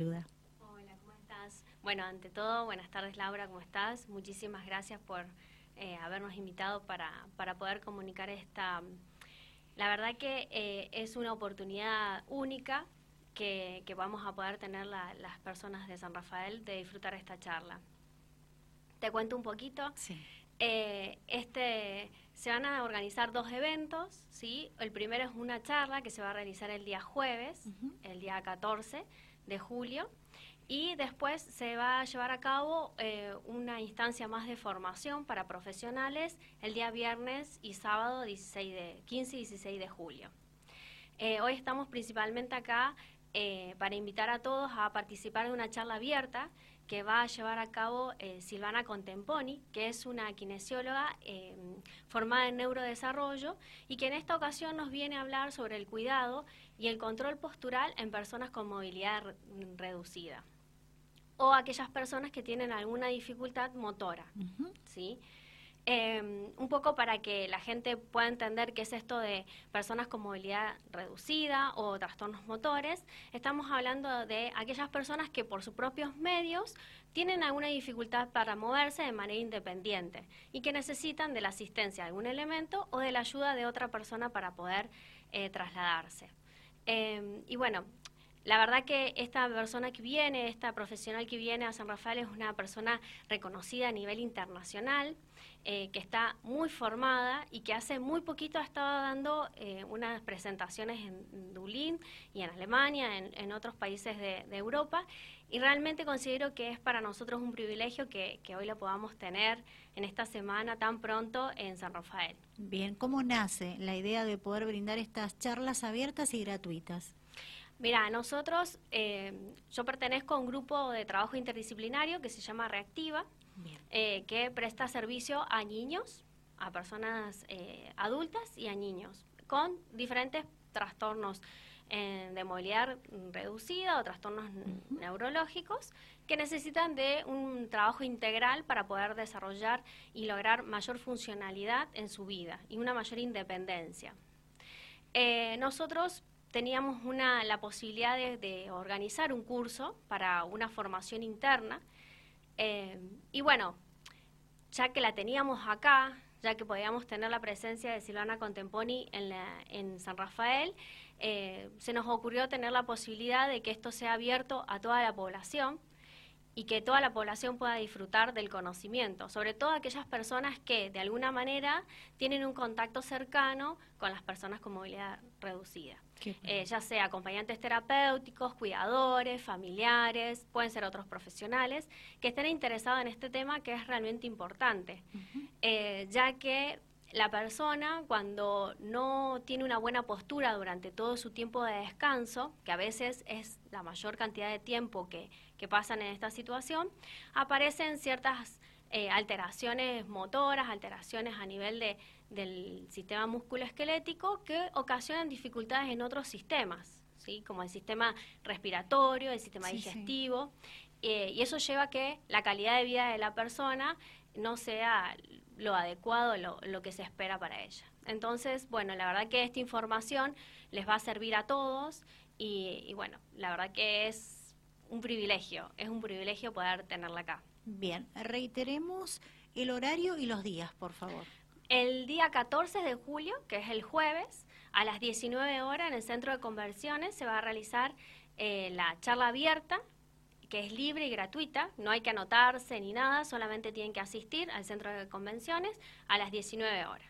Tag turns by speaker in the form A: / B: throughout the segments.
A: Hola, ¿cómo estás? Bueno, ante todo, buenas tardes Laura, ¿cómo estás? Muchísimas gracias por eh, habernos invitado para, para, poder comunicar esta... La verdad que eh, es una oportunidad única que, que vamos a poder tener las personas de San Rafael de disfrutar esta charla. Te cuento un poquito.
B: Sí.
A: Eh, este, se van a organizar dos eventos, ¿sí? El primero es una charla que se va a realizar el día jueves, el día 14 de julio. Y después se va a llevar a cabo eh, una instancia más de formación para profesionales el día viernes y sábado 16 de, 15 y 16 de julio. Eh, hoy estamos principalmente acá eh, para invitar a todos a participar de una charla abierta que va a llevar a cabo Silvana Contemponi, que es una kinesióloga formada en neurodesarrollo y que en esta ocasión nos viene a hablar sobre el cuidado y el control postural en personas con movilidad reducida o aquellas personas que tienen alguna dificultad motora, ¿sí? Em, un poco para que la gente pueda entender qué es esto de personas con movilidad reducida o trastornos motores, estamos hablando de aquellas personas que por sus propios medios tienen alguna dificultad para moverse de manera independiente y que necesitan de la asistencia de algún elemento o de la ayuda de otra persona para poder eh, trasladarse. Em, y bueno, la verdad que esta persona que viene, esta profesional que viene a San Rafael es una persona reconocida a nivel internacional, eh, que está muy formada y que hace muy poquito ha estado dando eh, unas presentaciones en Dublín y en Alemania, en, otros países de, Europa. Y realmente considero que es para nosotros un privilegio que, que hoy lo podamos tener en esta semana tan pronto en San Rafael.
B: Bien, ¿cómo nace la idea de poder brindar estas charlas abiertas y gratuitas?
A: Mira, nosotros, eh, yo pertenezco a un grupo de trabajo interdisciplinario que se llama Reactiva, eh, que presta servicio a niños, a personas eh, adultas y a niños con diferentes trastornos de movilidad reducida o trastornos neurológicos que necesitan de un trabajo integral para poder desarrollar y lograr mayor funcionalidad en su vida y una mayor independencia. nosotros teníamos una, la posibilidad de, organizar un curso para una formación interna. Eh, y bueno, ya que la teníamos acá, ya que podíamos tener la presencia de Silvana Contemponi en, San Rafael, eh, se nos ocurrió tener la posibilidad de que esto sea abierto a toda la población y que toda la población pueda disfrutar del conocimiento, sobre todo aquellas personas que de alguna manera tienen un contacto cercano con las personas con movilidad reducida. Eh, ya sea acompañantes terapéuticos, cuidadores, familiares, pueden ser otros profesionales, que estén interesados en este tema que es realmente importante, eh, ya que la persona cuando no tiene una buena postura durante todo su tiempo de descanso, que a veces es la mayor cantidad de tiempo que, que pasan en esta situación, aparecen ciertas eh, alteraciones motoras, alteraciones a nivel de, del sistema musculoesquelético que ocasionan dificultades en otros sistemas, ¿sí? como el sistema respiratorio, el sistema digestivo, eh, y eso lleva a que la calidad de vida de la persona no sea lo adecuado, lo, lo que se espera para ella. Entonces, bueno, la verdad que esta información les va a servir a todos y, y bueno, la verdad que es un privilegio, es un privilegio poder tenerla acá.
B: Bien, reiteremos el horario y los días, por favor.
A: El día 14 de julio, que es el jueves, a las 19 horas en el Centro de Conversiones se va a realizar eh, la charla abierta, que es libre y gratuita, no hay que anotarse ni nada, solamente tienen que asistir al Centro de Convenciones a las 19 horas.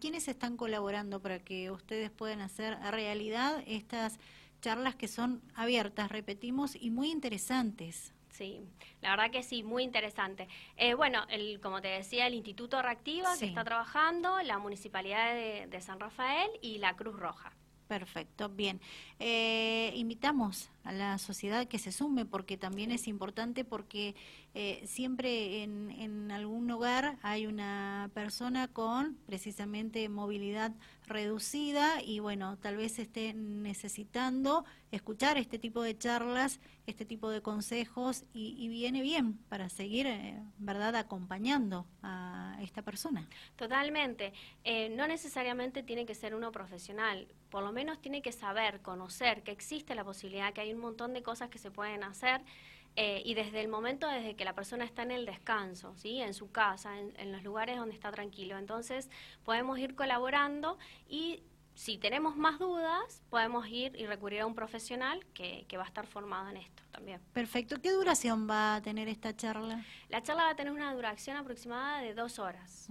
B: ¿Quiénes están colaborando para que ustedes puedan hacer realidad estas charlas que son abiertas, repetimos, y muy interesantes?
A: Sí, la verdad que sí, muy interesante. Eh, bueno, el, como te decía, el Instituto Reactiva que está trabajando, la Municipalidad de San Rafael y la Cruz Roja.
B: Perfecto, bien. Eh, invitamos a la sociedad que se sume porque también es importante porque eh, siempre en, en, algún hogar hay una persona con precisamente movilidad reducida y bueno, tal vez esté necesitando escuchar este tipo de charlas, este tipo de consejos y, viene bien para seguir, eh, ¿verdad?, acompañando a esta persona.
A: Totalmente. no necesariamente tiene que ser uno profesional por lo menos tiene que saber, conocer que existe la posibilidad que hay un montón de cosas que se pueden hacer. Eh, y desde el momento desde que la persona está en el descanso, ¿sí? en su casa, en los lugares donde está tranquilo. Entonces podemos ir colaborando y si tenemos más dudas, podemos ir y recurrir a un profesional que, va a estar formado en esto también.
B: Perfecto. ¿Qué duración va a tener esta charla?
A: La charla va a tener una duración aproximada de dos horas.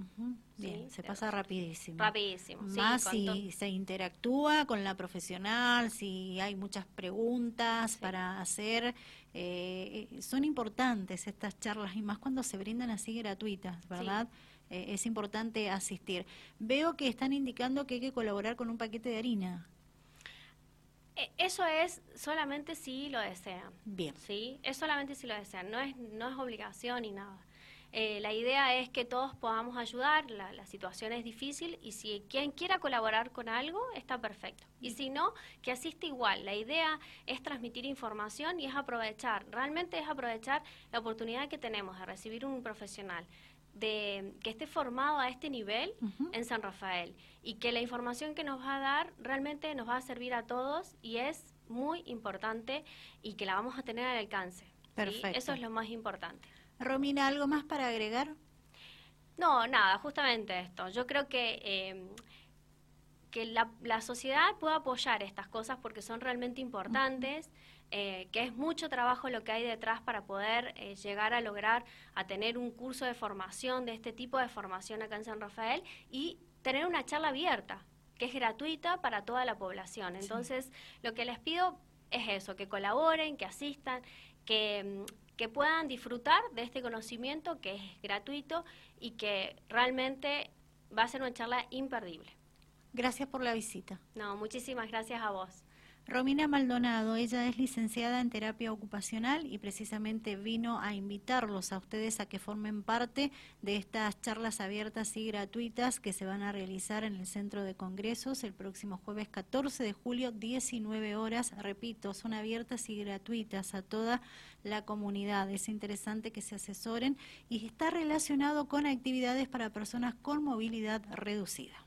B: Bien, se pasa rapidísimo.
A: Rapidísimo,
B: Más si se interactúa con la profesional, si hay muchas preguntas para hacer. Eh, eh, son importantes estas charlas y más cuando se brindan así gratuitas, ¿verdad? Eh, es importante asistir. Veo que están indicando que hay que colaborar con un paquete de harina.
A: E, eso es solamente si lo desean.
B: Bien.
A: Sí, es solamente si lo desean, no es, no es obligación ni nada. Eh, la idea es que todos podamos ayudar, la, la, situación es difícil y si quien quiera colaborar con algo está perfecto. Y si no, que asiste igual. La idea es transmitir información y es aprovechar, realmente es aprovechar la oportunidad que tenemos de recibir un profesional de que esté formado a este nivel en San Rafael y que la información que nos va a dar realmente nos va a servir a todos y es muy importante y que la vamos a tener al alcance. Perfecto. Eso es lo más importante.
B: Romina, ¿algo más para agregar?
A: No, nada, justamente esto. Yo creo que, eh, que la, la, sociedad puede apoyar estas cosas porque son realmente importantes. Eh, que es mucho trabajo lo que hay detrás para poder eh, llegar a lograr a tener un curso de formación de este tipo de formación acá en San Rafael y tener una charla abierta que es gratuita para toda la población. Entonces, lo que les pido es eso, que colaboren, que asistan, que, que puedan disfrutar de este conocimiento que es gratuito y que realmente va a ser una charla imperdible.
B: Gracias por la visita.
A: No, muchísimas gracias a vos.
B: Romina Maldonado, ella es licenciada en terapia ocupacional y precisamente vino a invitarlos a ustedes a que formen parte de estas charlas abiertas y gratuitas que se van a realizar en el Centro de Congresos el próximo jueves 14 de julio, 19 horas. Repito, son abiertas y gratuitas a toda la comunidad. Es interesante que se asesoren y está relacionado con actividades para personas con movilidad reducida.